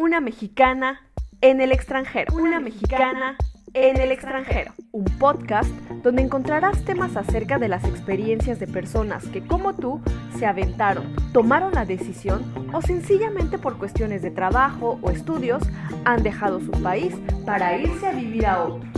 Una mexicana en el extranjero. Una mexicana en el extranjero. Un podcast donde encontrarás temas acerca de las experiencias de personas que como tú se aventaron, tomaron la decisión o sencillamente por cuestiones de trabajo o estudios han dejado su país para irse a vivir a otro.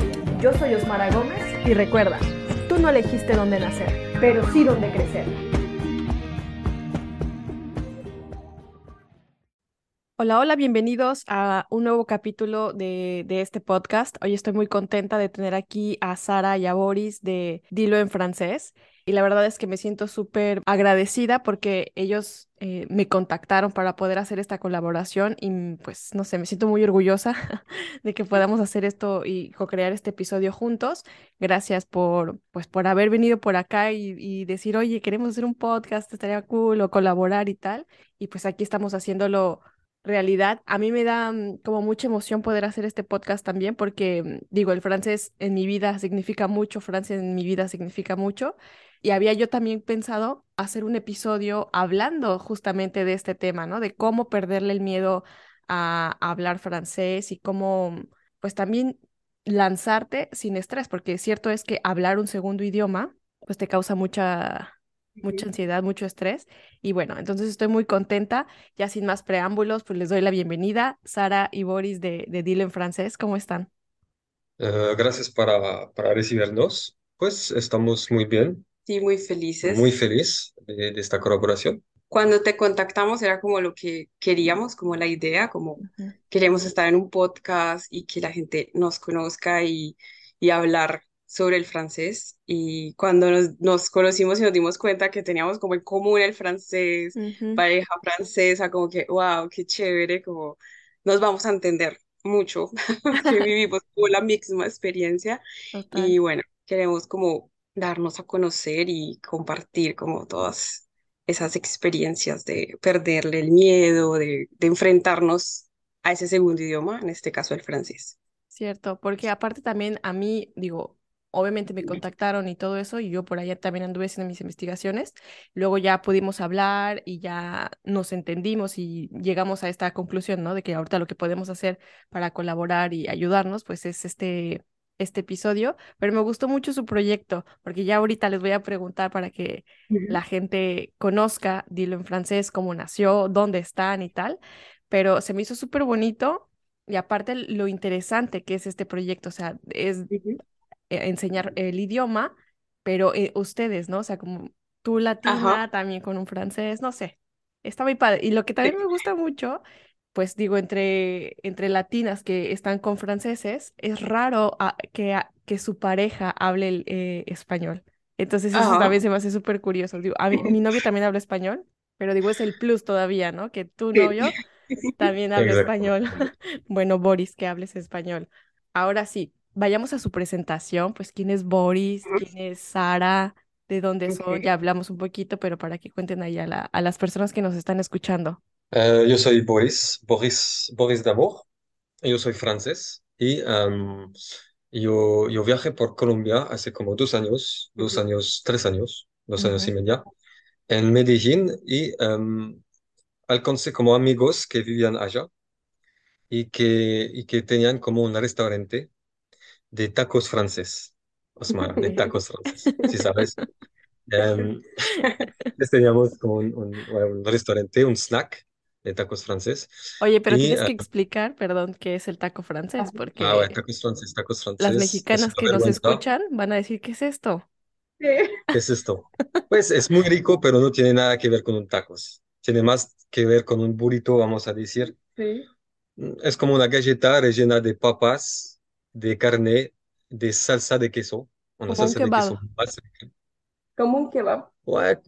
Yo soy Osmara Gómez y recuerda, tú no elegiste dónde nacer, pero sí dónde crecer. Hola, hola, bienvenidos a un nuevo capítulo de, de, este podcast. Hoy estoy muy contenta de tener aquí a Sara y a Boris de Dilo en francés y la verdad es que me siento súper agradecida porque ellos eh, me contactaron para poder hacer esta colaboración y mm, pues no sé, me siento muy orgullosa de que podamos hacer esto y co-crear este episodio juntos. Gracias por pues por haber venido por acá y, y decir, oye, queremos hacer un podcast, estaría cool o colaborar y tal. Y pues aquí estamos haciéndolo realidad. A mí me da mm, como mucha emoción poder hacer este podcast también porque, mm, digo, el francés en mi vida significa mucho, Francia en mi vida significa mucho. Y había yo también pensado hacer un episodio hablando justamente de este tema, ¿no? De cómo perderle el miedo a, hablar francés y cómo, pues también lanzarte sin estrés, porque cierto es que hablar un segundo idioma, pues te causa mucha, mucha ansiedad, mucho estrés. Y bueno, entonces estoy muy contenta. Ya sin más preámbulos, pues les doy la bienvenida. Sara y Boris de, de Dilo en francés, ¿cómo están? Uh, gracias para, para recibirnos. Pues estamos muy bien. Sí, muy felices. Muy feliz de, de, esta colaboración. Cuando te contactamos era como lo que queríamos, como la idea, como uh -huh. queremos estar en un podcast y que la gente nos conozca y, y hablar sobre el francés. Y cuando nos, nos, conocimos y nos dimos cuenta que teníamos como en común el francés, uh -huh. pareja francesa, como que, wow, qué chévere, como nos vamos a entender mucho, que vivimos como la misma experiencia. Total. Y bueno, queremos como darnos a conocer y compartir como todas esas experiencias de perderle el miedo, de, de, enfrentarnos a ese segundo idioma, en este caso el francés. Cierto, porque aparte también a mí, digo, obviamente me contactaron y todo eso, y yo por allá también anduve haciendo mis investigaciones. Luego ya pudimos hablar y ya nos entendimos y llegamos a esta conclusión, ¿no? De que ahorita lo que podemos hacer para colaborar y ayudarnos, pues es este este episodio, pero me gustó mucho su proyecto, porque ya ahorita les voy a preguntar para que uh -huh. la gente conozca, dilo en francés, cómo nació, dónde están y tal, pero se me hizo súper bonito y aparte lo interesante que es este proyecto, o sea, es uh -huh. enseñar el idioma, pero eh, ustedes, ¿no? O sea, como tú latina, Ajá. también con un francés, no sé, está muy padre. Y lo que también me gusta mucho pues digo, entre, entre latinas que están con franceses, es raro a, que, a, que su pareja hable eh, español. Entonces eso Ajá. también se me hace súper curioso. Digo, a mí, mi novio también habla español, pero digo, es el plus todavía, ¿no? Que tu novio también habla español. bueno, Boris, que hables español. Ahora sí, vayamos a su presentación, pues quién es Boris, quién es Sara, de dónde son, ya hablamos un poquito, pero para que cuenten ahí a, la, a las personas que nos están escuchando. Uh, yo soy Boris, Boris, Boris D'Amour, yo soy francés y um, yo, yo viajé por Colombia hace como dos años, dos años, tres años, dos años y medio, en Medellín y um, alcancé como amigos que vivían allá y que, y que tenían como un restaurante de tacos francés, Osmar, de tacos francés, si sabes. Um, teníamos como un, un, un restaurante, un snack de tacos francés. Oye, pero y, tienes que explicar, perdón, qué es el taco francés, porque ah, bueno, tacos francés, tacos francés. Las mexicanas que nos escuchan van a decir, ¿qué es esto? ¿Qué es esto? Pues es muy rico, pero no tiene nada que ver con un tacos. Tiene más que ver con un burrito, vamos a decir. Sí. Es como una galleta rellena de papas, de carne, de salsa de queso. Una salsa de queso más Como un kebab. Bueno,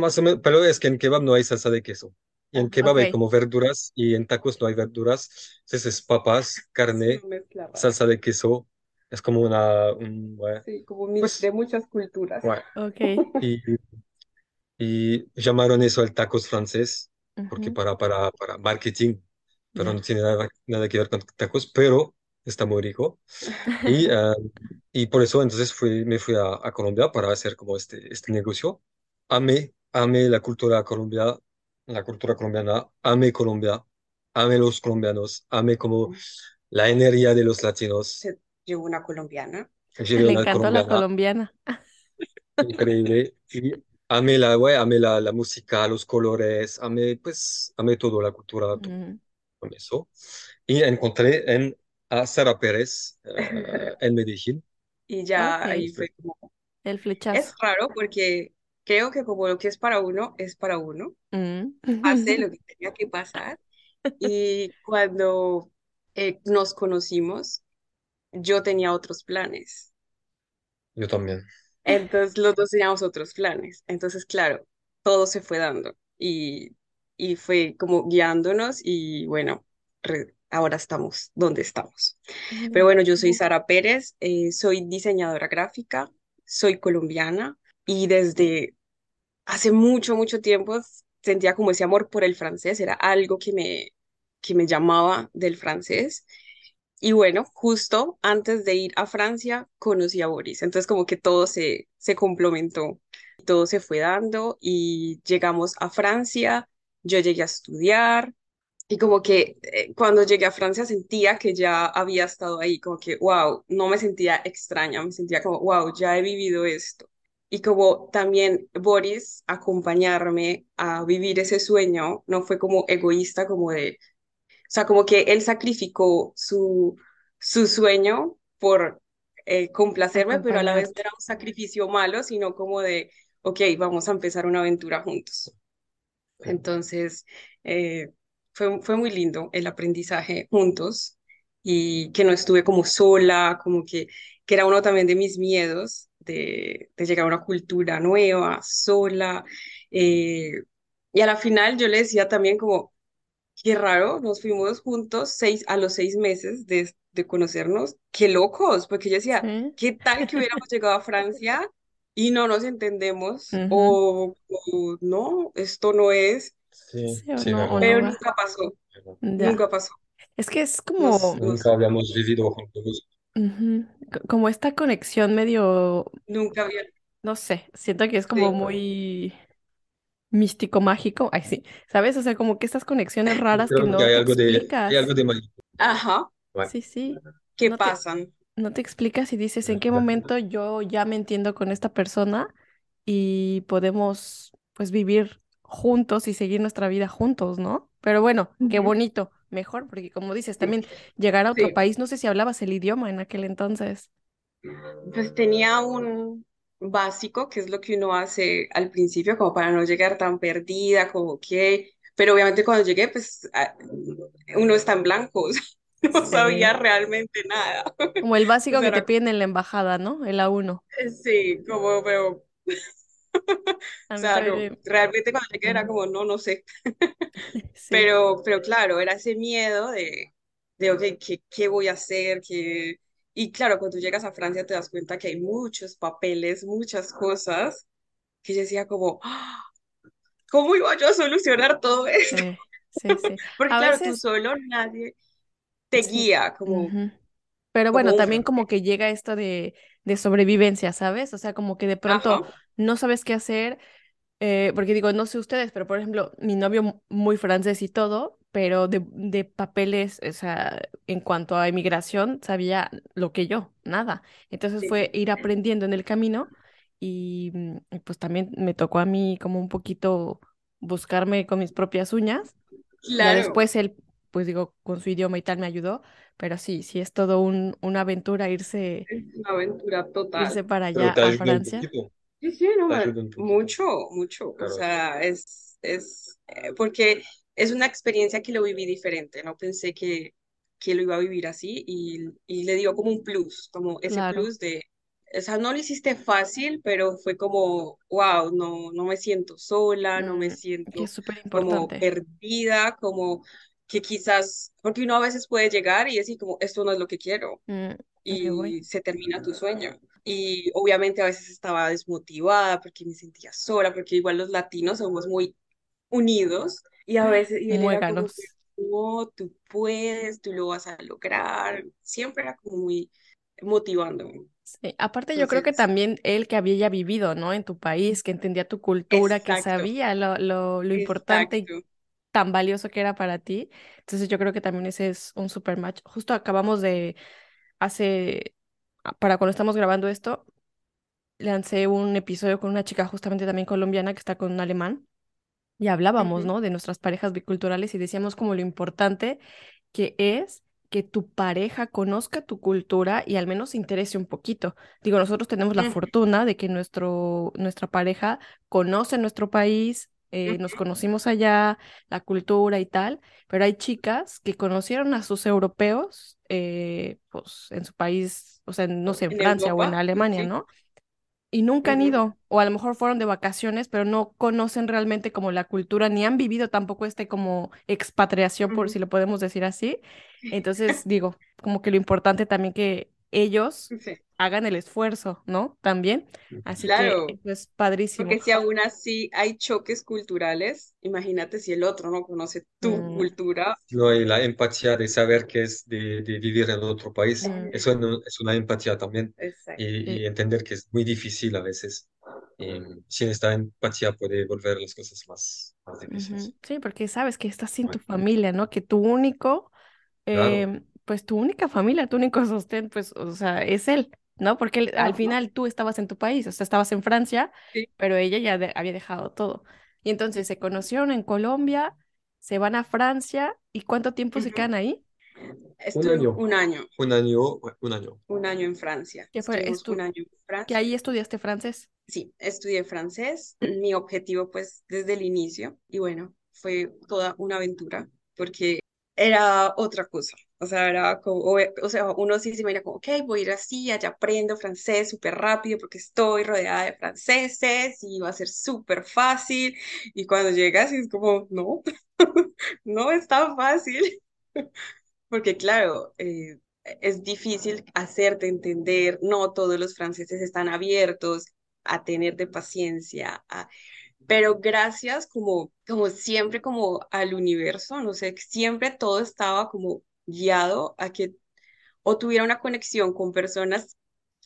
más o menos, pero es que en kebab no hay salsa de queso. Y en kebab hay Ok. como verduras y en tacos no hay verduras. Entonces es papas, carne, salsa de queso. Es como una, un, bueno, Sí, como mi- pues, de muchas culturas. bueno. Ok. Y, y llamaron eso el tacos francés, porque Ujú, para, para, para marketing, pero no Ya. tiene nada, nada que ver con tacos, pero está muy rico. Y, ah, y por eso entonces fui, me fui a, a Colombia para hacer como este, este negocio. Amé, amé la cultura colombiana, la cultura colombiana, amé Colombia, amé los colombianos, amé como la energía de los latinos. Se llevó una colombiana. Le una encantó la colombiana increíble y amé la, güey, amé la, la música, los colores, amé pues, amé todo, la cultura, todo Mm, con eso. Y encontré en, a Sara Pérez eh, en Medellín. Y ya ahí fue como, El es flechazo. raro porque creo que como lo que es para uno, es para uno. Mm. Pasé lo que tenía que pasar. Y cuando eh, nos conocimos, yo tenía otros planes. Yo también. Entonces los dos teníamos otros planes. Entonces, claro, todo se fue dando y, y fue como guiándonos y bueno, re- ahora estamos donde estamos. Pero Mm, bueno, yo soy Sara Pérez, eh, soy diseñadora gráfica, soy colombiana y desde hace mucho, mucho tiempo sentía como ese amor por el francés, era algo que me, que me llamaba del francés. Y bueno, justo antes de ir a Francia conocí a Boris, entonces como que todo se, se complementó, todo se fue dando y llegamos a Francia, yo llegué a estudiar y como que eh, cuando llegué a Francia sentía que ya había estado ahí, como que, wow, no me sentía extraña, me sentía como, wow, ya he vivido esto. Y como también Boris acompañarme a vivir ese sueño, no fue como egoísta, como de o sea, como que él sacrificó su, su sueño por eh, complacerme, pero a la vez no era un sacrificio malo, sino como de, ok, vamos a empezar una aventura juntos. Entonces, eh, fue, fue muy lindo el aprendizaje juntos y que no estuve como sola, como que, que era uno también de mis miedos de, de llegar a una cultura nueva, sola. eh, y a la final yo le decía también como Qué raro, nos fuimos juntos seis, a los seis meses de, de conocernos. Qué locos, porque yo decía, Sí. ¿qué tal que hubiéramos llegado a Francia y no nos entendemos? O, o no, esto no es, Sí, Sí o sí, no, o verdad. no pero va. nunca pasó, Ya. nunca pasó. Es que es como, nos, Nunca habíamos vivido juntos. ujú, co- como esta conexión medio, nunca había, no sé, siento que es como sí, muy místico, mágico. Ay, sí, ¿sabes? O sea, como que estas conexiones raras que creo que no hay te algo de, hay algo explicas. de mágico. ajá, Bueno, Sí, sí. ¿qué No te, pasan? no te explicas y dices en qué momento yo ya me entiendo con esta persona y podemos pues vivir juntos y seguir nuestra vida juntos, ¿no? Pero bueno, qué Ujú. bonito, mejor, porque como dices, también llegar a otro Sí, país, no sé si hablabas el idioma en aquel entonces. pues tenía un básico, que es lo que uno hace al principio, como para no llegar tan perdida, como que, pero obviamente cuando llegué, pues a- uno está en blanco, o sea, no sabía realmente nada. Como el O básico sea, que te piden en la embajada, ¿no? El A1. sí, como, pero, o sea, no, realmente cuando llegué era como, no, no sé. Sí. Pero, pero claro, era ese miedo de, de ok, ¿qué, qué voy a hacer? ¿Qué... Y claro, cuando tú llegas a Francia te das cuenta que hay muchos papeles, muchas cosas, que yo decía como, "Ah, ¿cómo iba yo a solucionar todo esto? Sí, sí, sí. Porque A claro, tú veces, solo, nadie te guía como, ujú. Pero como bueno, un también como que llega esto de, de sobrevivencia, ¿sabes? O sea, como que de pronto Ajá, no sabes qué hacer, eh, porque digo, no sé ustedes, pero por ejemplo, mi novio mu- muy francés y todo, pero de, de papeles, o sea, en cuanto a inmigración, sabía lo que yo, nada. Entonces sí. fue ir aprendiendo en el camino y, mm, y pues también me tocó a mí como un poquito buscarme con mis propias uñas. Claro, después él, pues digo, con su idioma y tal me ayudó, pero sí, sí es todo un, una aventura irse, es una aventura total. irse para allá a Francia. poquito, Sí, sí, no, te me- ayuda un poquito. mucho, mucho. O Claro, sí. sea, es, es, eh, porque es una experiencia que lo viví diferente. No pensé que, que lo iba a vivir así y, y le dio como un plus, como ese Claro. plus de, o sea, no lo hiciste fácil, pero fue como, wow, no, no me siento sola, no me Mm, que es siento súper como importante. perdida, como que quizás, porque uno a veces puede llegar y decir como, esto no es lo que quiero, Mm, me voy. y se termina tu sueño. Y obviamente a veces estaba desmotivada porque me sentía sola, porque igual los latinos somos muy unidos, y a veces, y él era como que, no, tú puedes, tú lo vas a lograr, siempre era como muy motivándome. Sí, aparte yo creo que también él que había ya vivido, ¿no? En tu país, que entendía tu cultura, que exacto, sabía lo, lo, lo importante y tan valioso que era para ti. Entonces yo creo que también ese es un super match. Justo acabamos de, hace, para cuando estamos grabando esto, lancé un episodio con una chica justamente también colombiana que está con un alemán y hablábamos, ¿no? De nuestras parejas biculturales y decíamos como lo importante que es que tu pareja conozca tu cultura y al menos se interese un poquito. Digo, nosotros tenemos la fortuna de que nuestro, nuestra pareja conoce nuestro país, eh, nos conocimos allá, la cultura y tal, pero hay chicas que conocieron a sus europeos, eh, pues en su país, o sea, no sé, en En Francia o en Europa, Alemania, sí. ¿no? y nunca han ido, o a lo mejor fueron de vacaciones, pero no conocen realmente como la cultura, ni han vivido tampoco este como expatriación, por ujú. si lo podemos decir así. Entonces, digo, como que lo importante también que ellos Sí, hagan el esfuerzo, ¿no? También. Así que claro, eso es padrísimo. porque si aún así hay choques culturales, imagínate si el otro no conoce tu Mm, cultura. No hay la empatía de saber qué es de, de vivir en otro país. mm, Eso no- es una empatía también. Exacto. Y, y entender que es muy difícil a veces. Y sin esta empatía puede volver las cosas más, más difíciles. Sí, porque sabes que estás sin tu familia, ¿no? Que tu único Claro, em, pues tu única familia, tu único sostén, pues, o sea, es él, ¿no? Porque él- al final tú estabas en tu país, o sea, estabas en Francia, sí. pero ella ya de- había dejado todo. Y entonces se conocieron en Colombia, se van a Francia, ¿y cuánto tiempo se quedan ahí? un Estuve año, un año, un año, un año. un año en Francia. Que fue un año en que Francia. ahí estudiaste francés. Sí, estudié francés. Mi objetivo, pues, desde el inicio. Y bueno, fue toda una aventura porque era otra cosa. O sea, era como, o, o sea, uno sí se imagina como, ok, voy a ir así, allá aprendo francés súper rápido porque estoy rodeada de franceses y va a ser súper fácil. Y cuando llegas es como, no, no es tan fácil. Porque claro, eh, es difícil hacerte entender, no todos los franceses están abiertos a tenerte paciencia, a- pero gracias como, como siempre como al universo, no sé, siempre todo estaba como guiado a que o tuviera una conexión con personas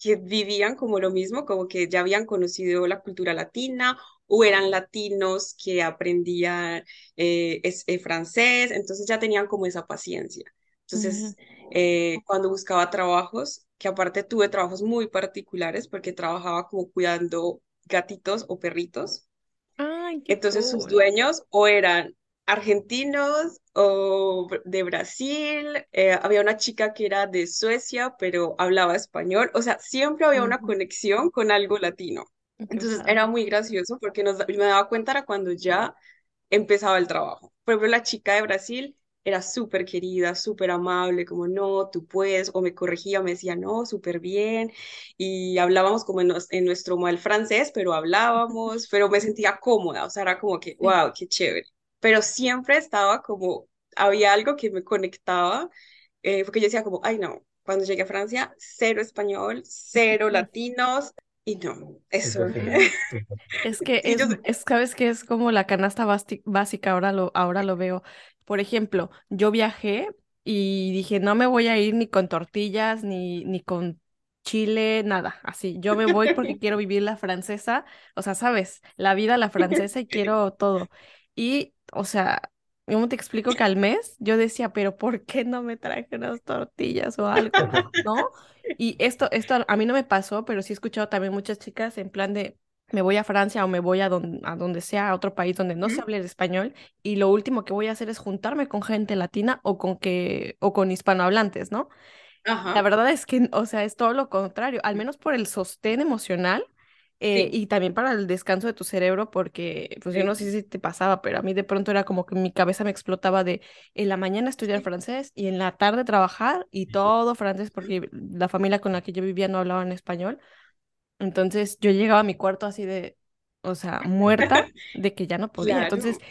que vivían como lo mismo, como que ya habían conocido la cultura latina o eran latinos que aprendían eh, es- eh, francés, entonces ya tenían como esa paciencia. Entonces, eh, cuando buscaba trabajos, que aparte tuve trabajos muy particulares porque trabajaba como cuidando gatitos o perritos, Ay, entonces sus dueños o eran argentinos o de Brasil, eh, había una chica que era de Suecia, pero hablaba español, o sea, siempre había una conexión con algo latino. Entonces era muy gracioso porque nos, me daba cuenta era cuando ya empezaba el trabajo. Por ejemplo, la chica de Brasil era súper querida, súper amable, como no, tú puedes, o me corregía, me decía no, súper bien, y hablábamos como en, nos- en nuestro mal francés, pero hablábamos, pero me sentía cómoda, o sea, era como que, wow, qué chévere. Pero siempre estaba como, había algo que me conectaba, eh, porque yo decía como, ay no, cuando llegué a Francia, cero español, cero latinos, y no, eso. Es que es, yo, es, sabes que es como la canasta básica, ahora lo, ahora lo veo. Por ejemplo, yo viajé y dije, no me voy a ir ni con tortillas, ni, ni con chile, nada, así. Yo me voy porque quiero vivir la francesa, o sea, sabes, la vida la francesa y quiero todo. Y, o sea, ¿cómo te explico que al mes yo decía, pero ¿por qué no me traje unas tortillas o algo? ¿No? Y esto, esto a mí no me pasó, pero sí he escuchado también muchas chicas en plan de me voy a Francia o me voy a, don- a donde sea, a otro país donde no se hable el español, y lo último que voy a hacer es juntarme con gente latina o con que, o con hispanohablantes, ¿no? La verdad es que, o sea, es todo lo contrario, al menos por el sostén emocional eh, sí. y también para el descanso de tu cerebro, porque, pues yo no sé si te pasaba, pero a mí de pronto era como que mi cabeza me explotaba de en la mañana estudiar francés y en la tarde trabajar y todo francés, porque la familia con la que yo vivía no hablaba en español. Entonces yo llegaba a mi cuarto así de, o sea, muerta de que ya no podía. Entonces, Claro,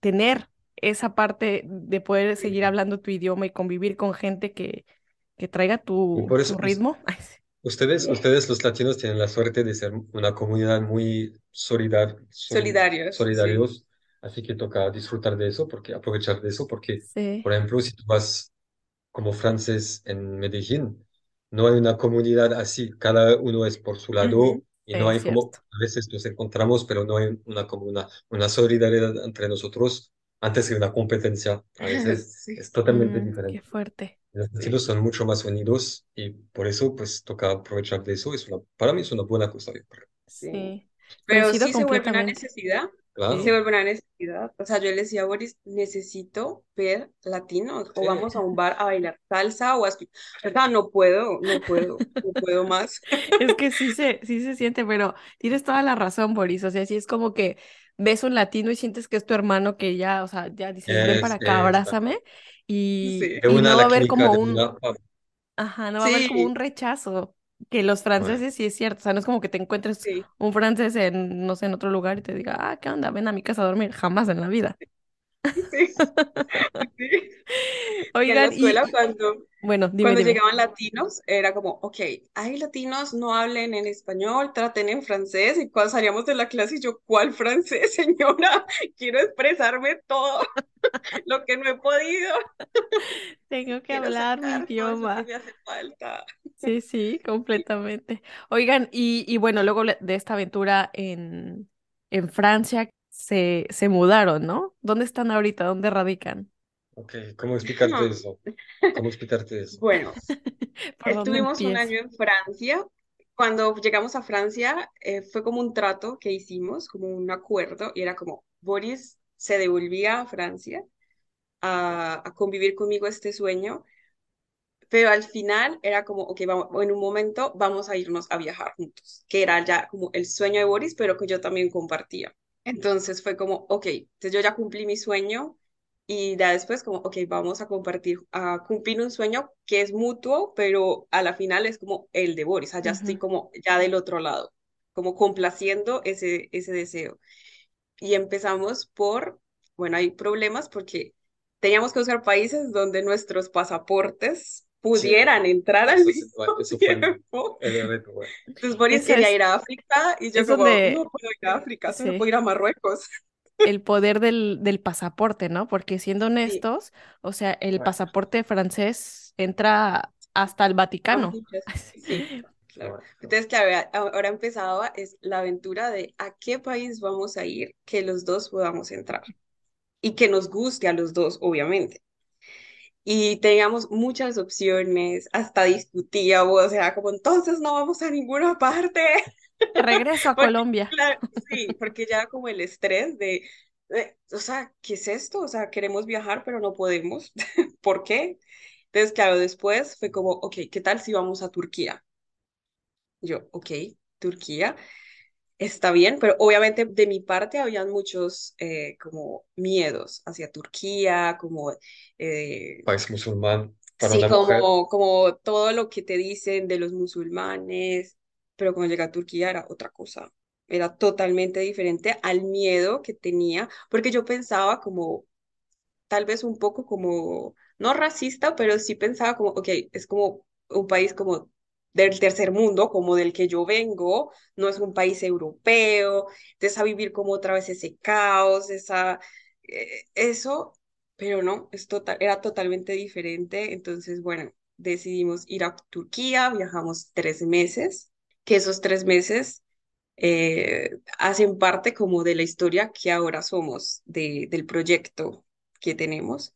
tener esa parte de poder seguir hablando tu idioma y convivir con gente que, que traiga tu, por eso ritmo. ustedes, ustedes los latinos tienen la suerte de ser una comunidad muy solidar, sol- solidarios, sí. solidarios, así que toca disfrutar de eso, porque aprovechar de eso, porque, Sí, por ejemplo, si tú vas como francés en Medellín, no hay una comunidad así, cada uno es por su lado ujú, y no Es hay como, cierto. a veces nos encontramos, pero no hay una como una, una solidaridad entre nosotros antes que una competencia. A veces Sí, es totalmente Mm, qué diferente. fuerte. Los latinos son mucho más unidos y por eso pues toca aprovechar de eso. Es una, para mí es una buena cosa, yo creo. Sí. Pero sí se vuelve una necesidad, sí se Claro. vuelve una necesidad. O sea, yo le decía a Boris, necesito ver latinos, o Sí. vamos a un bar a bailar salsa, o a... O sea, no puedo, no puedo, no puedo más. Es que sí se, sí se siente, pero tienes toda la razón, Boris. O sea, sí es como que ves un latino y sientes que es tu hermano que ya, o sea, ya dices, ven para acá, abrázame. Y, no va a haber como un, ah, ajá, no va a haber como un rechazo. Que los bueno, franceses sí es cierto. O sea, no es como que te encuentres sí, un francés en, no sé, en otro lugar y te diga, ah, ¿qué onda? Ven a mi casa a dormir. Jamás en la vida. Sí, sí. Y en la Oigan, escuela y- cuando, bueno, dime, cuando dime. llegaban latinos, era como, ok, hay latinos, no hablen en español, traten en francés. Y cuando salíamos de la clase, y yo, ¿cuál francés, señora? Quiero expresarme todo lo que no he podido. Tengo que Quiero hablar mi idioma. me hace falta. Sí, sí, completamente. Oigan, y, y bueno, luego de esta aventura en, en Francia se, se mudaron, ¿no? ¿Dónde están ahorita? ¿Dónde radican? ok, ¿cómo explicarte eso? ¿Cómo explicarte eso? Bueno, ¿Por dónde estuvimos un año en Francia. Cuando llegamos a Francia, eh, fue como un trato que hicimos, como un acuerdo, y era como, Boris se devolvía a Francia a, a convivir conmigo este sueño, pero al final era como, ok, vamos, en un momento vamos a irnos a viajar juntos, que era ya como el sueño de Boris, pero que yo también compartía. Entonces fue como, ok, entonces yo ya cumplí mi sueño y ya después como, ok, vamos a compartir, a cumplir un sueño que es mutuo, pero a la final es como el de Boris, allá estoy Ujú, como ya del otro lado, como complaciendo ese, ese deseo. Y empezamos por, bueno, hay problemas porque teníamos que usar países donde nuestros pasaportes Sí, pudieran entrar al eso, sí, mismo eso tiempo. el reto, bueno. Entonces Boris quería es, ir a África y yo como, donde, no puedo ir a África, solo puedo sí, ir a Marruecos. el poder del, del pasaporte, ¿no? Porque siendo Sí, honestos, o sea, el Bueno, pasaporte francés entra hasta el Vaticano. sí, claro. Entonces, claro, ahora empezaba es la aventura de a qué país vamos a ir que los dos podamos entrar y que nos guste a los dos, obviamente. Y teníamos muchas opciones, hasta discutíamos, o sea, como entonces no vamos a ninguna parte, Regreso a porque Colombia. claro, sí, porque ya como el estrés de, de, o sea, ¿qué es esto? O sea, queremos viajar, pero no podemos, ¿por qué? Entonces, claro, después fue como, ok, ¿qué tal si vamos a Turquía? Yo, ok, Turquía. Está bien, pero obviamente de mi parte habían muchos eh, como miedos hacia Turquía, como eh, país musulmán para sí, una mujer, como, como todo lo que te dicen de los musulmanes, pero cuando llegué a Turquía era otra cosa, era totalmente diferente al miedo que tenía, porque yo pensaba como tal vez un poco como, no racista, pero sí pensaba como, ok, es como un país como del tercer mundo, como del que yo vengo, no es un país europeo, entonces a vivir como otra vez ese caos, esa, eh, eso, pero no, es total, era totalmente diferente, entonces, bueno, decidimos ir a Turquía, viajamos tres meses, que esos tres meses eh, hacen parte como de la historia que ahora somos, de, del proyecto que tenemos.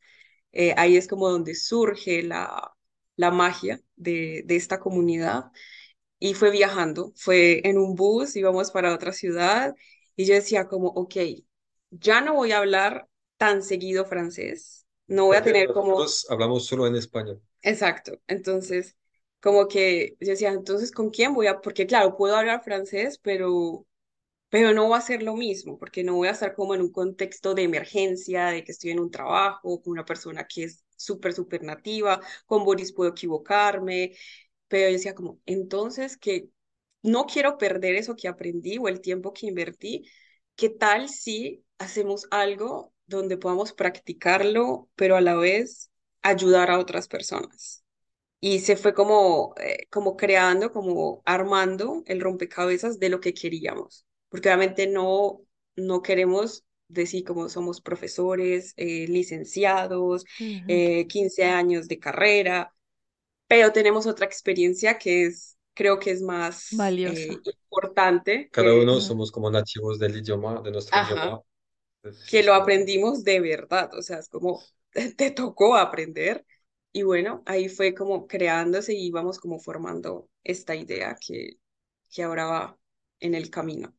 Eh, ahí es como donde surge la, la magia de, de esta comunidad. Y fue viajando, fue en un bus, íbamos para otra ciudad y yo decía como, ok, ya no voy a hablar tan seguido francés, no voy a tener como nosotros hablamos solo en español. Exacto. Entonces, como que yo decía, entonces, ¿con quién voy a? Porque claro, puedo hablar francés, pero, pero no va a ser lo mismo, porque no voy a estar como en un contexto de emergencia, de que estoy en un trabajo con una persona que es súper, súper nativa, con Boris puedo equivocarme, pero yo decía como, entonces, ¿qué? no quiero perder eso que aprendí o el tiempo que invertí. ¿Qué tal si hacemos algo donde podamos practicarlo, pero a la vez ayudar a otras personas? Y se fue como, eh, como creando, como armando el rompecabezas de lo que queríamos, porque obviamente no, no queremos decir como somos profesores, eh, licenciados, 15 eh, años de carrera, pero tenemos otra experiencia que es, creo que es más Valiosa. importante. Cada uno somos como nativos del idioma, de nuestro idioma. que lo aprendimos de verdad, o sea, es como te tocó aprender y bueno, ahí fue como creándose y íbamos como formando esta idea que, que ahora va en el camino.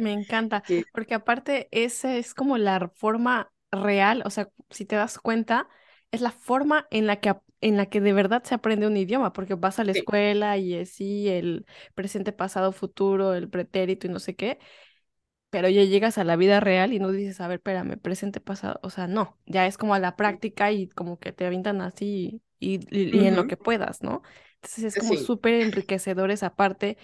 Me encanta, porque aparte esa es como la forma real, o sea, si te das cuenta, es la forma en la que, en la que de verdad se aprende un idioma, porque vas a la escuela y así el presente, pasado, futuro, el pretérito y no sé qué, pero ya llegas a la vida real y no dices, a ver, espérame, presente, pasado, o sea, no, ya es como a la práctica y como que te avientan así y, y, en lo que puedas, ¿no? Entonces es como súper enriquecedor esa parte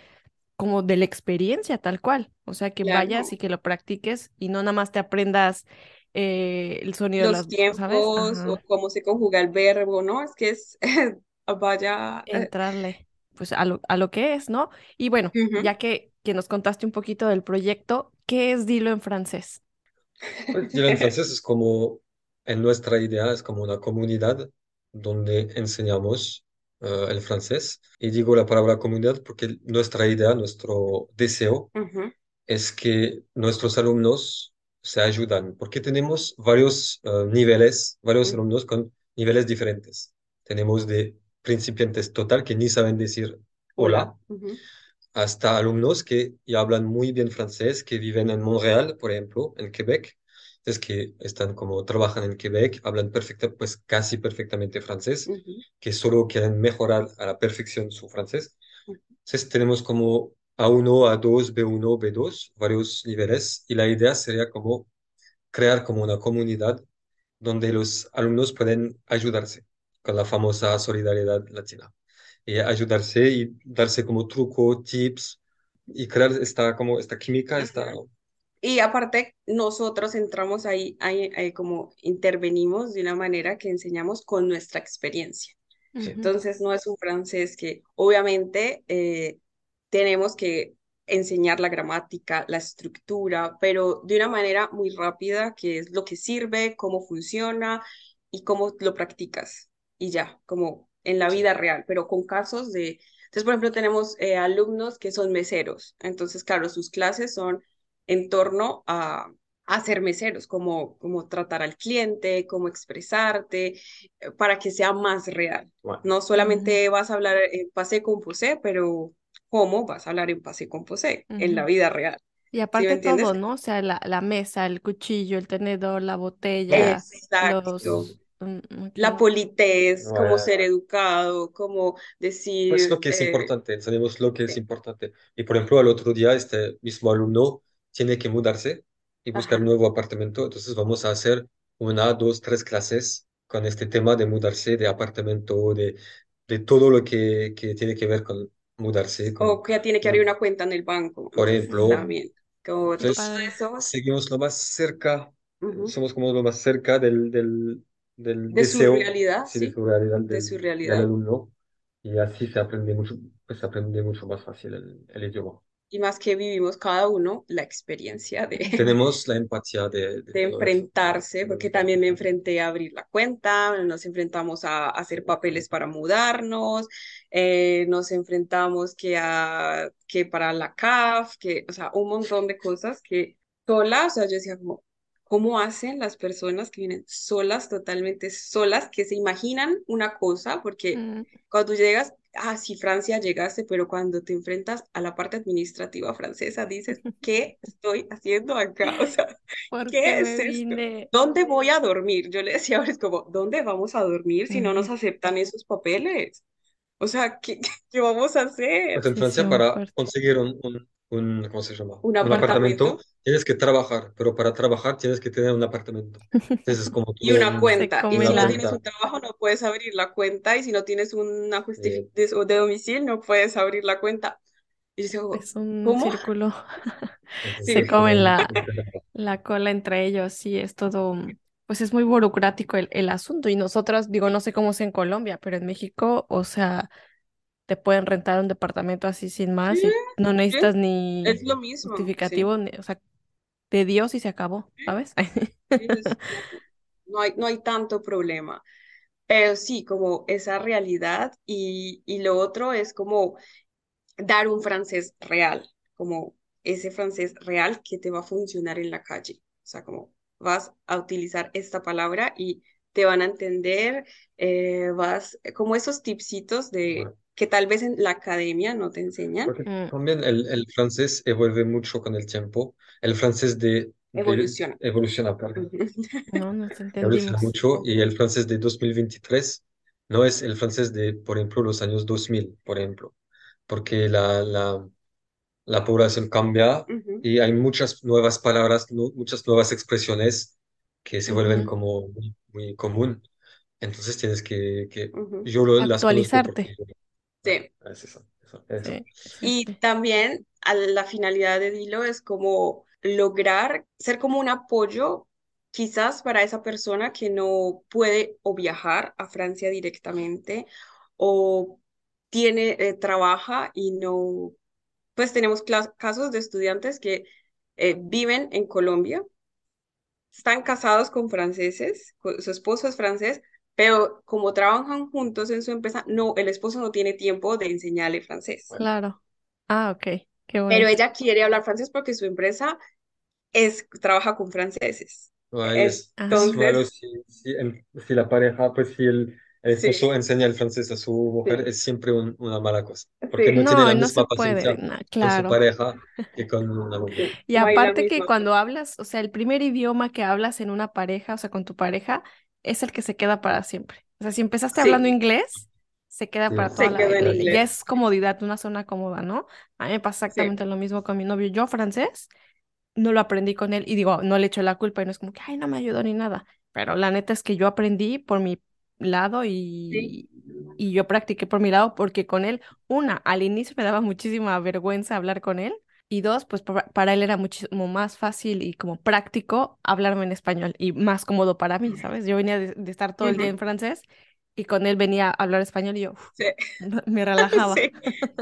como de la experiencia tal cual, o sea, que vayas y que lo practiques y no nada más te aprendas eh, el sonido de las tiempos o cómo se conjuga el verbo, ¿no? Es que es, vaya... Eh, Entrarle, pues a lo, a lo que es, ¿no? Y bueno, ya que, que nos contaste un poquito del proyecto, ¿Qué es Dilo en francés? Pues, Dilo en francés es como, en nuestra idea, es como una comunidad donde enseñamos eh, el francés. Y digo la palabra comunidad porque nuestra idea, nuestro deseo es que nuestros alumnos se ayudan, porque tenemos varios eh, niveles, varios alumnos con niveles diferentes. Tenemos de principiantes total que ni saben decir hola hasta alumnos que ya hablan muy bien francés, que viven en Montreal, por ejemplo, en Quebec. Es que están como trabajan en Quebec, hablan perfecta, pues casi perfectamente francés, que solo quieren mejorar a la perfección su francés. Entonces tenemos como A1, A2, B1, B2, varios niveles, y la idea sería como crear como una comunidad donde los alumnos pueden ayudarse con la famosa solidaridad latina y ayudarse y darse como truco, tips y crear esta, como esta química, esta... Y aparte, nosotros entramos ahí, ahí, como intervenimos de una manera que enseñamos con nuestra experiencia. Entonces, no es un francés que obviamente eh, tenemos que enseñar la gramática, la estructura, pero de una manera muy rápida, que es lo que sirve, cómo funciona y cómo lo practicas. Y ya, como en la vida real, pero con casos de... Entonces, por ejemplo, tenemos eh, alumnos que son meseros. Entonces, claro, sus clases son en torno a, a ser meseros, como, como tratar al cliente, cómo expresarte, eh, para que sea más real. No solamente vas a hablar en pase con posé, pero cómo vas a hablar en pase con posé, en la vida real. Y aparte todo, ¿no? O sea, la, la, mesa, el cuchillo, el tenedor, la botella, Exacto. los Mm, la politez, cómo ser educado, cómo decir... Es lo que es eh, importante, sabemos lo que es importante. Y por ejemplo, al otro día, este mismo alumno tiene que mudarse y buscar un nuevo apartamento, entonces vamos a hacer una, dos, tres clases con este tema de mudarse de apartamento, de, de todo lo que, que tiene que ver con mudarse. o que ya tiene que abrir una cuenta en el banco. Por ejemplo. También. seguimos lo más cerca, somos como lo más cerca del, del de su realidad, sí, de su realidad, de su realidad. alumno. Y así se aprende mucho, pues aprende mucho más fácil el, el, idioma. Y más que vivimos cada uno la experiencia de... Tenemos la empatía de... De, enfrentarse, porque también me enfrenté a abrir la cuenta, nos enfrentamos a, hacer papeles para mudarnos, eh, nos enfrentamos que, a, que para la CAF, que, o sea, un montón de cosas que sola, o sea, yo decía como, cómo hacen las personas que vienen solas, totalmente solas, que se imaginan una cosa, porque mm. cuando llegas, ah, sí, Francia llegaste, pero cuando te enfrentas a la parte administrativa francesa, dices, ¿qué estoy haciendo acá? O sea, ¿qué es esto? ¿Dónde voy a dormir? Yo le decía ahora, es como, ¿dónde vamos a dormir si no nos aceptan esos papeles? O sea, ¿qué, qué vamos a hacer? Pues en Francia, para conseguir un, un, ¿cómo se llama? Un apartamento. tienes que trabajar, pero para trabajar tienes que tener un apartamento. Entonces, como y una cuenta. Y si no tienes un trabajo, no puedes abrir la cuenta. Y si no tienes una justificación de domicilio, no puedes abrir la cuenta. Y yo Es un ¿cómo? círculo. Entonces Se comen un- la, un la cola entre ellos, sí, es todo, pues es muy burocrático el, el asunto. Y nosotras, digo, no sé cómo es en Colombia, pero en México, o sea, te pueden rentar un departamento así sin más Sí, y no sí, necesitas es ni lo mismo, sí. justificativo, ni- o sea, de Dios y se acabó, ¿sabes? Sí, es- no hay, no hay tanto problema. Pero sí, como esa realidad y, y lo otro es como dar un francés real, como ese francés real que te va a funcionar en la calle. O sea, como vas a utilizar esta palabra y te van a entender, eh, vas, como esos tipsitos de que tal vez en la academia no te enseñan, Porque Mm, también el, el francés evuelve mucho con el tiempo. El francés de, de evoluciona. evoluciona, perdón, no nos evoluciona mucho y el francés de 2023 no es el francés de, por ejemplo, los años 2000, por ejemplo, porque la, la, la población cambia Ujú, y hay muchas nuevas palabras, nu- muchas nuevas expresiones que se vuelven Ujú. como muy, muy común. Entonces tienes que, que ujú. yo lo- las Actualizarte. yo- Sí. es eso, eso, eso. Sí, sí, Y también a la finalidad de Dilo es como lograr ser como un apoyo quizás para esa persona que no puede o viajar a Francia directamente o tiene, eh, trabaja y no, pues tenemos casos de estudiantes que eh, viven en Colombia, están casados con franceses, su esposo es francés, pero como trabajan juntos en su empresa, no, el esposo no tiene tiempo de enseñarle francés. Claro. Ah, ok, qué Pero bonito. ella quiere hablar francés porque su empresa es, trabaja con franceses. Ahí es, Ah, Entonces, si, si, el- si la pareja, pues si el, el sí, esposo enseña el francés a su mujer, sí, es siempre un- una mala cosa, porque sí, no tiene no, la no misma paciencia no, con su claro. pareja que con una mujer. sí, Y aparte que cuando hablas, o sea, el primer idioma que hablas en una pareja, o sea, con tu pareja, es el que se queda para siempre. O sea, si empezaste hablando Sí, inglés, se queda Sí, para toda se la vida. Y ya es comodidad, una zona cómoda, ¿no? A mí me pasa Sí, exactamente lo mismo con mi novio. Yo francés no lo aprendí con él y digo, no le echo la culpa y no es como que, ay, no me ayudó ni nada. Pero la neta es que yo aprendí por mi lado sí, y, y yo practiqué por mi lado porque con él, una, al inicio me daba muchísima vergüenza hablar con él y dos, pues pa- para, él era muchísimo más fácil y como práctico hablarme en español y más cómodo para mí, ¿sabes? Yo venía de, de estar todo el día en francés y con él venía a hablar español y yo uf, sí, me relajaba. sí.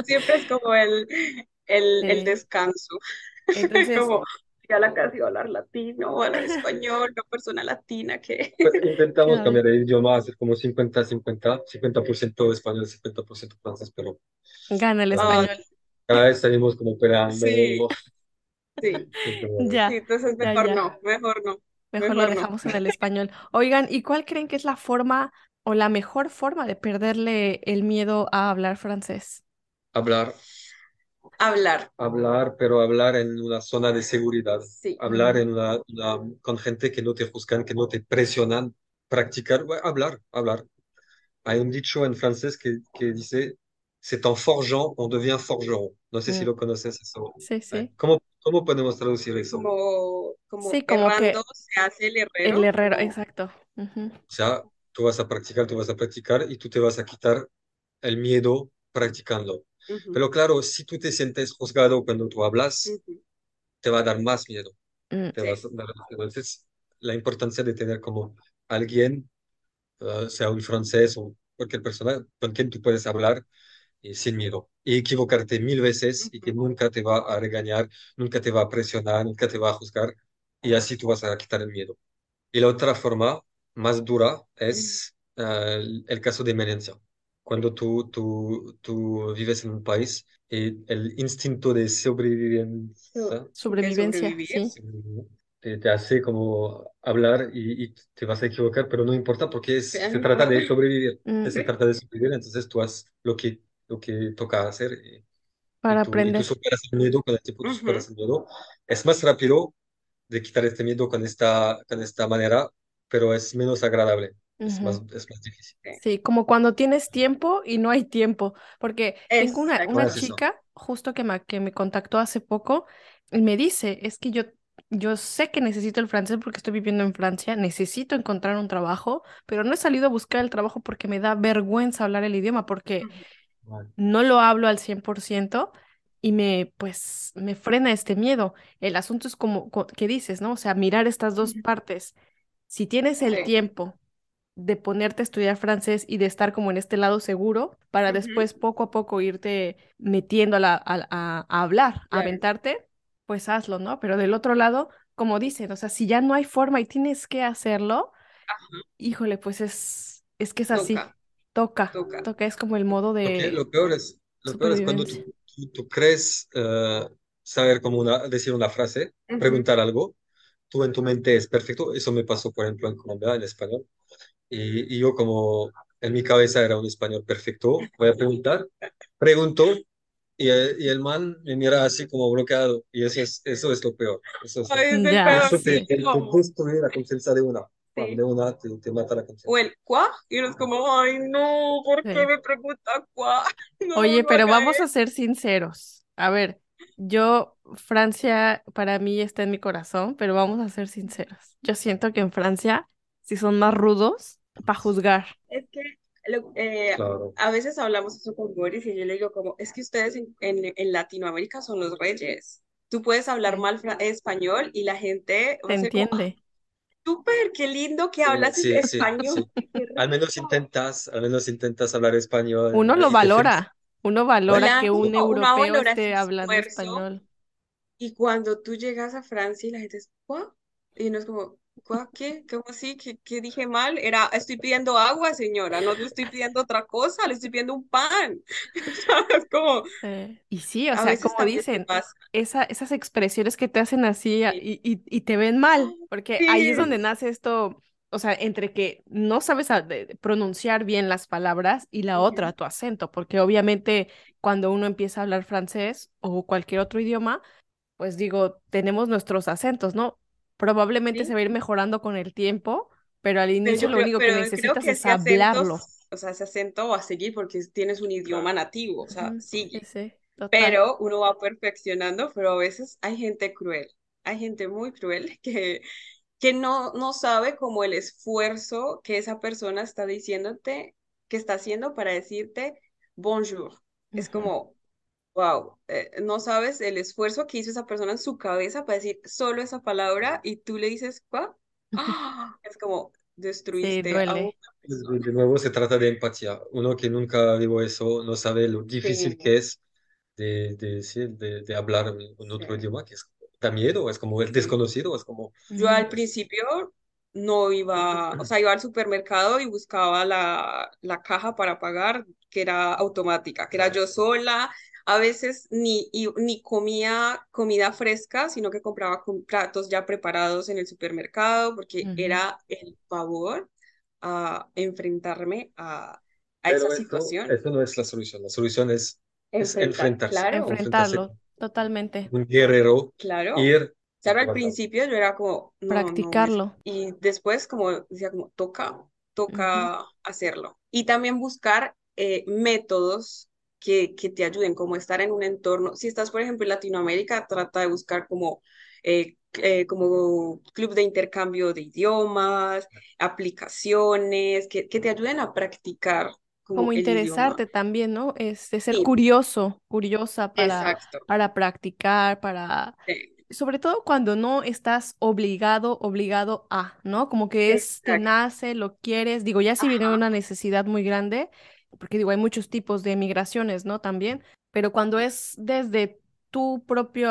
Siempre es como el, el, el Sí. descanso. Entonces, Como ir a la casa y hablar latino o hablar español, una persona latina que... Pues intentamos claro, cambiar de idioma, hacer como 50-50, 50% español, 50% francés, pero gana el español. Cada vez salimos como peleando. sí, sí, Ya, sí, entonces ya, mejor ya. no, mejor no, Mejor lo mejor no. dejamos en el español. Oigan, ¿y cuál creen que es la forma o la mejor forma de perderle el miedo a hablar francés? Hablar, Hablar, hablar, pero hablar en una zona de seguridad, sí, hablar en una, una- con gente que no te juzgan, que no te presionan, practicar, bueno, hablar, hablar. Hay un dicho en francés que, que dice, c'est en forgeant, on devient forgeron. No sé si mm, lo conoces eso. sí, sí. ¿Cómo, cómo podemos traducir eso? como, como Sí, como errando que se hace el el herrero, herrero, como... exacto. Ujú, O sea, tú vas a practicar, tú vas a practicar y tú te vas a quitar el miedo practicando. Pero claro, si tú te sientes juzgado cuando tú hablas, te va a dar más miedo. mm, Te sí, vas a dar más miedo. Entonces, la importancia de tener como alguien, eh, sea un francés o cualquier persona con quien tú puedes hablar y sin miedo. Y equivocarte mil veces y que nunca te va a regañar, nunca te va a presionar, nunca te va a juzgar. Y así tú vas a quitar el miedo. Y la otra forma más dura es eh, el, caso de emergencia. Cuando tú, tú, tú vives en un país y el instinto de so- sobrevivencia Sobrevivencia, sí. te, te hace como hablar y, y te vas a equivocar, pero no importa porque es- se trata de sobrevivir. Mm, Se trata de sobrevivir, entonces tú haces lo que, lo que toca hacer y, y para tú, y tú aprender. superas el miedo, con el tiempo tú ujú, superas el miedo. Es más rápido de quitar este miedo con esta, con esta manera, pero es menos agradable, es más, es más difícil. sí, como cuando tienes tiempo y no hay tiempo, porque tengo una, una es exacto, eso. chica justo que me, que me contactó hace poco y me dice, es que yo, yo sé que necesito el francés porque estoy viviendo en Francia, necesito encontrar un trabajo, pero no he salido a buscar el trabajo porque me da vergüenza hablar el idioma, porque Vale. no lo hablo al 100% y me, pues, me frena este miedo. El asunto es como, ¿qué dices, no? O sea, mirar estas dos partes. Si tienes el tiempo de ponerte a estudiar francés y de estar como en este lado seguro para después poco a poco irte metiendo a, a, hablar, a aventarte, pues hazlo, ¿no? Pero del otro lado, como dicen, o sea, si ya no hay forma y tienes que hacerlo, híjole, pues es, es que es así. Toca, toca, es como el modo de... Lo, peor es, lo peor es cuando tú, tú, crees uh, saber cómo una, decir una frase, preguntar algo, tú en tu mente es perfecto. Eso me pasó, por ejemplo, en Colombia, en español. Y, y yo como en mi cabeza era un español perfecto, voy a preguntar, pregunto y el, y el, man me mira así como bloqueado y eso es, eso es lo peor. Eso es, Ay, lo peor. Eso te, te, destruye la conciencia de una. Sí. De una te, te, mata la conciencia. O el cuá, y uno es como, ay no, ¿por qué me pregunta cuá? No, Oye, pero vamos a ser sinceros. A ver, yo, Francia para mí está en mi corazón, pero vamos a ser sinceros. Yo siento que en Francia, si son más rudos, para juzgar. Es que eh, a veces hablamos eso con Boris y yo le digo como, es que ustedes en, en, Latinoamérica son los reyes. Tú puedes hablar mal español y la gente... Te entiende. Súper, qué lindo que hablas sí, español. Al menos intentas, al menos intentas hablar español. Uno lo valora, uno valora que un europeo esté hablando español. Y cuando tú llegas a Francia y la gente es, ¿What? Y uno es como, ¿Qué? ¿Cómo así? ¿Qué, ¿Qué, dije mal? Era, estoy pidiendo agua, señora, no le estoy pidiendo otra cosa, le estoy pidiendo un pan. ¿Sabes? Como... y sí, o sea, como dicen, esa, esas expresiones que te hacen así y, y, y, te ven mal, porque ahí es donde nace esto, o sea, entre que no sabes pronunciar bien las palabras y la otra, tu acento, porque obviamente cuando uno empieza a hablar francés o cualquier otro idioma, pues digo, tenemos nuestros acentos, ¿no? Probablemente se va a ir mejorando con el tiempo, pero al inicio lo único que necesitas es hablarlo. o sea, ese acento va a seguir porque tienes un idioma nativo, o sea, sigue. pero uno va perfeccionando, pero a veces hay gente cruel, hay gente muy cruel que, que no, no sabe como el esfuerzo que esa persona está diciéndote, que está haciendo para decirte bonjour. Es como, wow, eh, no sabes el esfuerzo que hizo esa persona en su cabeza para decir solo esa palabra y tú le dices, ¿cuál? Es como destruiste. De nuevo se trata de empatía. Uno que nunca vivo eso no sabe lo difícil que es de, de, de, hablar en otro idioma, que es, da miedo, es como el desconocido, es como... Yo al principio no iba, o sea, iba al supermercado y buscaba la, la caja para pagar, que era automática, que era yo sola, a veces ni, ni comía comida fresca, sino que compraba platos ya preparados en el supermercado, porque era el favor a enfrentarme a, a esa situación. Eso no es la solución, la solución es, enfrentarse. Enfrentarlo, totalmente. Un guerrero, claro. ir Claro, al principio yo era como... Practicarlo. y después como decía como, toca, toca hacerlo. Y también buscar eh, métodos que, que, te ayuden, como estar en un entorno. Si estás, por ejemplo, en Latinoamérica, trata de buscar como, eh, eh, como club de intercambio de idiomas, aplicaciones, que, que te ayuden a practicar. Como, interesarte también, ¿no? Es, de ser curioso, curiosa para, para practicar, para... Sobre todo cuando no estás obligado, obligado a, ¿no? Como que es, te nace, lo quieres. Digo, ya si viene una necesidad muy grande, porque digo, hay muchos tipos de migraciones, ¿no? También, pero cuando es desde tu propio,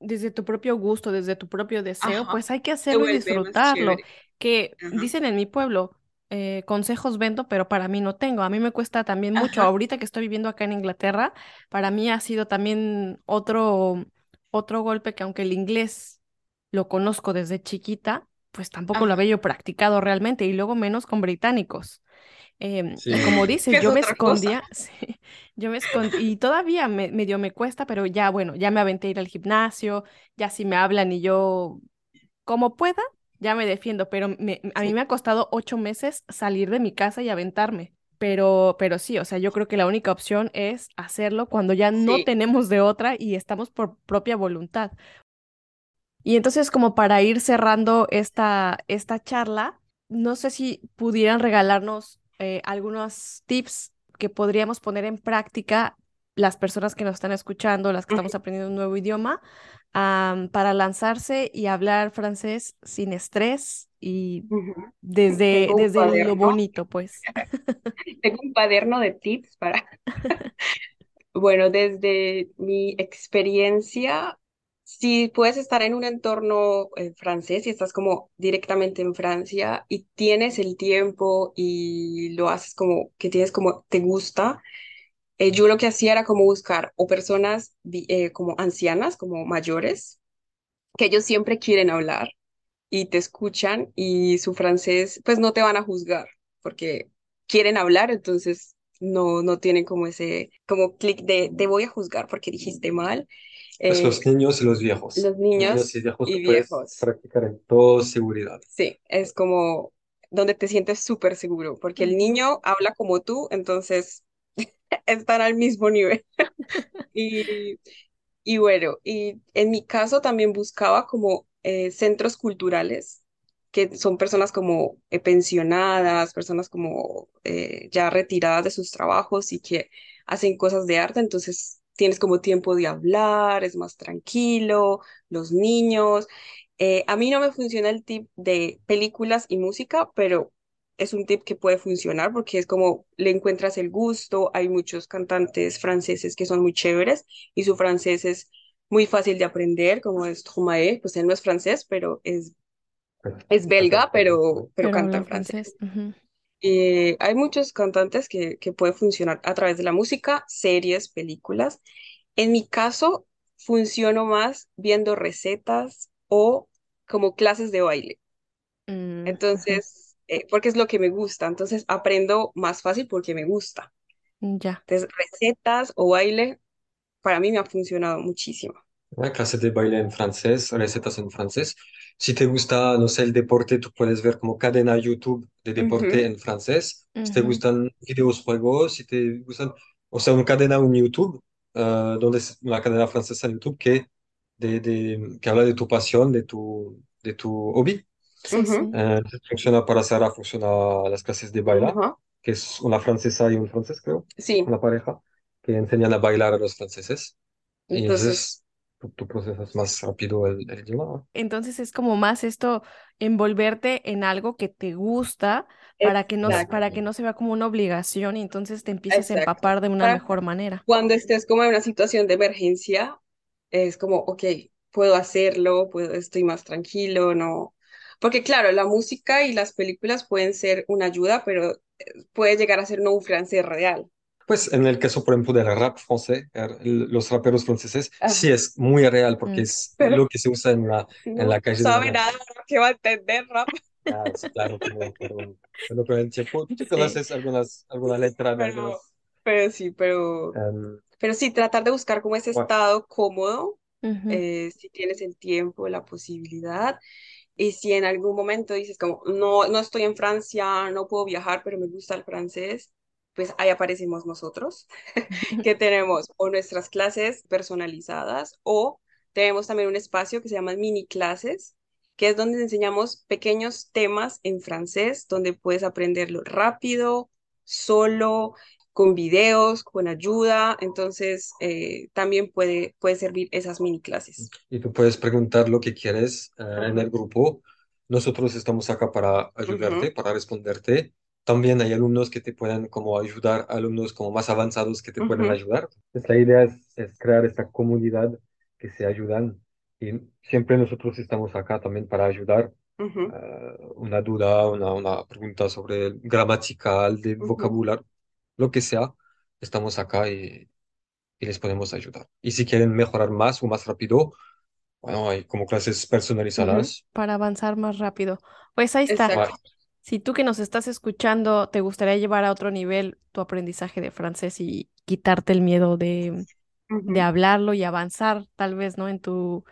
desde tu propio gusto, desde tu propio deseo, pues hay que hacerlo y disfrutarlo. Que dicen en mi pueblo, eh, consejos vendo, pero para mí no tengo. A mí me cuesta también mucho. Ahorita que estoy viviendo acá en Inglaterra, para mí ha sido también otro, otro golpe que aunque el inglés lo conozco desde chiquita, pues tampoco lo había yo practicado realmente y luego menos con británicos. Em, y como dices, yo me escondía, yo me escondía, y todavía me, medio me cuesta, pero ya, bueno, ya me aventé a ir al gimnasio, ya si me hablan y yo, como pueda, ya me defiendo, pero me, a mí me ha costado ocho meses salir de mi casa y aventarme. Pero, pero sí, o sea, yo creo que la única opción es hacerlo cuando ya no tenemos de otra y estamos por propia voluntad. Y entonces, como para ir cerrando esta, esta charla, no sé si pudieran regalarnos eh, algunos tips que podríamos poner en práctica las personas que nos están escuchando, las que estamos aprendiendo un nuevo idioma, para lanzarse y hablar francés sin estrés y desde, desde lo bonito, pues. Tengo un cuaderno de tips para... bueno, desde mi experiencia, si puedes estar en un entorno eh, francés y estás como directamente en Francia y tienes el tiempo y lo haces como que tienes como te gusta, eh, yo lo que hacía era como buscar o personas eh, como ancianas, como mayores, que ellos siempre quieren hablar y te escuchan y su francés pues no te van a juzgar porque quieren hablar, entonces no, no tienen como ese, como clic de te voy a juzgar porque dijiste mal. Pues los Eh, niños y los viejos. los niños Niños y viejos y viejos. practicar en toda seguridad. Sí, es como donde te sientes súper seguro, porque el niño habla como tú, entonces están al mismo nivel. Y, y bueno, y en mi caso también buscaba como eh, centros culturales, que son personas como eh, pensionadas, personas como eh, ya retiradas de sus trabajos y que hacen cosas de arte, entonces tienes como tiempo de hablar, es más tranquilo, los niños. Eh, a mí no me funciona el tip de películas y música, pero es un tip que puede funcionar porque es como le encuentras el gusto, hay muchos cantantes franceses que son muy chéveres y su francés es muy fácil de aprender, como es Stromae, pues él no es francés, pero es, es belga, pero, pero Pero canta en francés. Eh, hay muchos cantantes que, que pueden funcionar a través de la música, series, películas. En mi caso, funciono más viendo recetas o como clases de baile. Mm. Entonces, eh, porque es lo que me gusta, entonces aprendo más fácil porque me gusta. Ya. Entonces, recetas o baile, para mí me ha funcionado muchísimo. Una clase de baile en francés, recetas en francés. Si te gusta, no sé, el deporte, tú puedes ver como cadena YouTube de deporte Ujú, en francés. Si te Ujú. gustan videos, juegos, si te gustan, o sea, una cadena en YouTube, ah, donde es una cadena francesa en YouTube que, de, de- que habla de tu pasión, de tu, de tu hobby. Sí, ujú, sí. Eh, funciona para Sara, funciona las clases de baila, ajá. que es una francesa y un francés, creo, Sí, una pareja, que enseñan a bailar a los franceses. Y entonces, entonces tú, tú procesas más rápido el, el. ¿no? Entonces es como más esto, envolverte en algo que te gusta para que no, para que no se vea como una obligación y entonces te empieces a exacto. empapar de una Para mejor manera. cuando estés como en una situación de emergencia, es como, ok, puedo hacerlo, puedo, estoy más tranquilo, no. Porque claro, la música y las películas pueden ser una ayuda, pero eh, puede llegar a ser no un francés real. Pues en el caso, por ejemplo, del rap francés, er- los raperos franceses, sí Ajá. es muy real porque Mm, es Pero lo que se usa en la, si en no la calle de sabe nada, ¿qué va a entender rap? Ah, sí, claro, pero, pero, pero con el tiempo, tú te sí. conoces algunas, alguna letra Pero, algunas... pero sí, pero, em, pero sí, tratar de buscar como ese bueno, estado cómodo, Ujú. eh, si tienes el tiempo, la posibilidad. Y si en algún momento dices como, no, no estoy en Francia, no puedo viajar, pero me gusta el francés, pues ahí aparecemos nosotros, que tenemos o nuestras clases personalizadas o tenemos también un espacio que se llama mini clases, que es donde enseñamos pequeños temas en francés, donde puedes aprenderlo rápido, solo, con videos, con ayuda. Entonces, eh, también puede, puede servir esas mini clases. y tú puedes preguntar lo que quieres eh, en el grupo. Nosotros estamos acá para ayudarte, para responderte. También hay alumnos que te pueden como ayudar, alumnos como más avanzados que te pueden ayudar. Pues la idea es, es crear esta comunidad que se ayudan y siempre nosotros estamos acá también para ayudar. eh, una duda, una, una pregunta sobre gramatical, de ujú, vocabulario, lo que sea, estamos acá y, y les podemos ayudar. Y si quieren mejorar más o más rápido, bueno, hay como clases personalizadas. Para avanzar más rápido. Pues ahí está. Exacto. Si tú que nos estás escuchando te gustaría llevar a otro nivel tu aprendizaje de francés y quitarte el miedo de, de hablarlo y avanzar, tal vez, ¿no? En tu,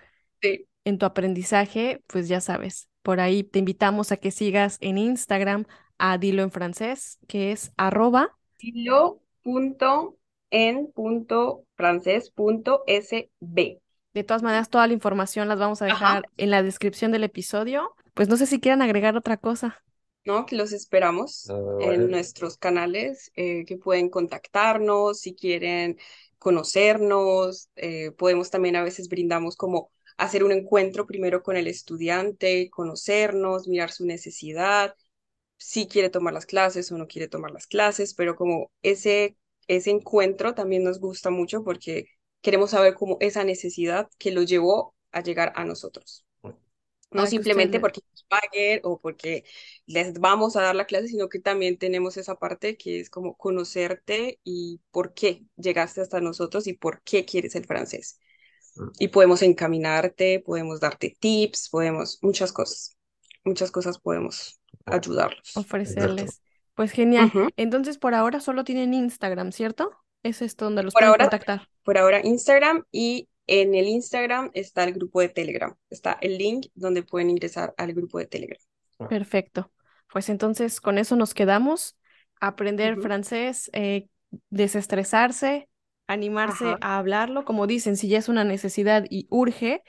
Sí. en tu aprendizaje, pues ya sabes. Por ahí te invitamos a que sigas en Instagram a Dilo en francés, que es arroba. Estilo punto en punto francés punto sb. De todas maneras, toda la información las vamos a Ajá. dejar en la descripción del episodio. Pues no sé si quieran agregar otra cosa. ¿No? Que los esperamos eh, en bueno, nuestros canales, eh, que pueden contactarnos si quieren conocernos, eh, podemos también a veces brindamos como hacer un encuentro primero con el estudiante, conocernos, mirar su necesidad, si quiere tomar las clases o no quiere tomar las clases, pero como ese, ese encuentro también nos gusta mucho porque queremos saber cómo esa necesidad que lo llevó a llegar a nosotros. No simplemente porque nos paguen o porque les vamos a dar la clase, sino que también tenemos esa parte que es como conocerte y por qué llegaste hasta nosotros y por qué quieres el francés. Mm. Y podemos encaminarte, podemos darte tips, podemos, muchas cosas, muchas cosas podemos ayudarlos. Ofrecerles. Pues genial. Entonces, por ahora solo tienen Instagram, ¿cierto? Ese es donde los pueden contactar. Por ahora Instagram y en el Instagram está el grupo de Telegram. Está el link donde pueden ingresar al grupo de Telegram. Ah. Perfecto. Pues entonces con eso nos quedamos. Aprender francés, eh, desestresarse, animarse a hablarlo. Como dicen, si ya es una necesidad y urge,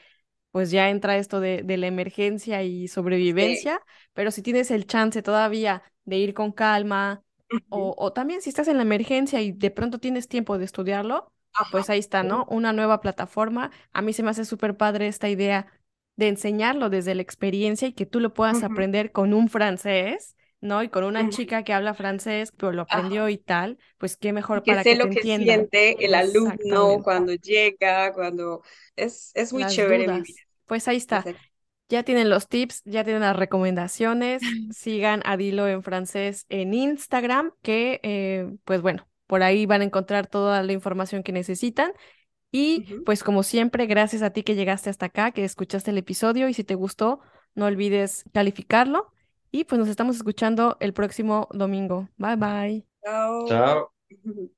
pues ya entra esto de, la emergencia y sobrevivencia. Pero si tienes el chance todavía de ir con calma, o, o, también si estás en la emergencia y de pronto tienes tiempo de estudiarlo, pues ahí está, ¿no? Una nueva plataforma. A mí se me hace súper padre esta idea de enseñarlo desde la experiencia y que tú lo puedas aprender con un francés, ¿no? Y con una chica que habla francés, pero lo aprendió y tal, pues qué mejor para que, lo que siente el alumno cuando llega, cuando es, es muy chévere. Pues ahí está. Ya tienen los tips, ya tienen las recomendaciones. Sigan a Dilo en francés en Instagram, que eh, pues bueno, por ahí van a encontrar toda la información que necesitan. Y pues como siempre, gracias a ti que llegaste hasta acá, que escuchaste el episodio y si te gustó, no olvides calificarlo. Y pues nos estamos escuchando el próximo domingo. Bye bye. Chao. Chao.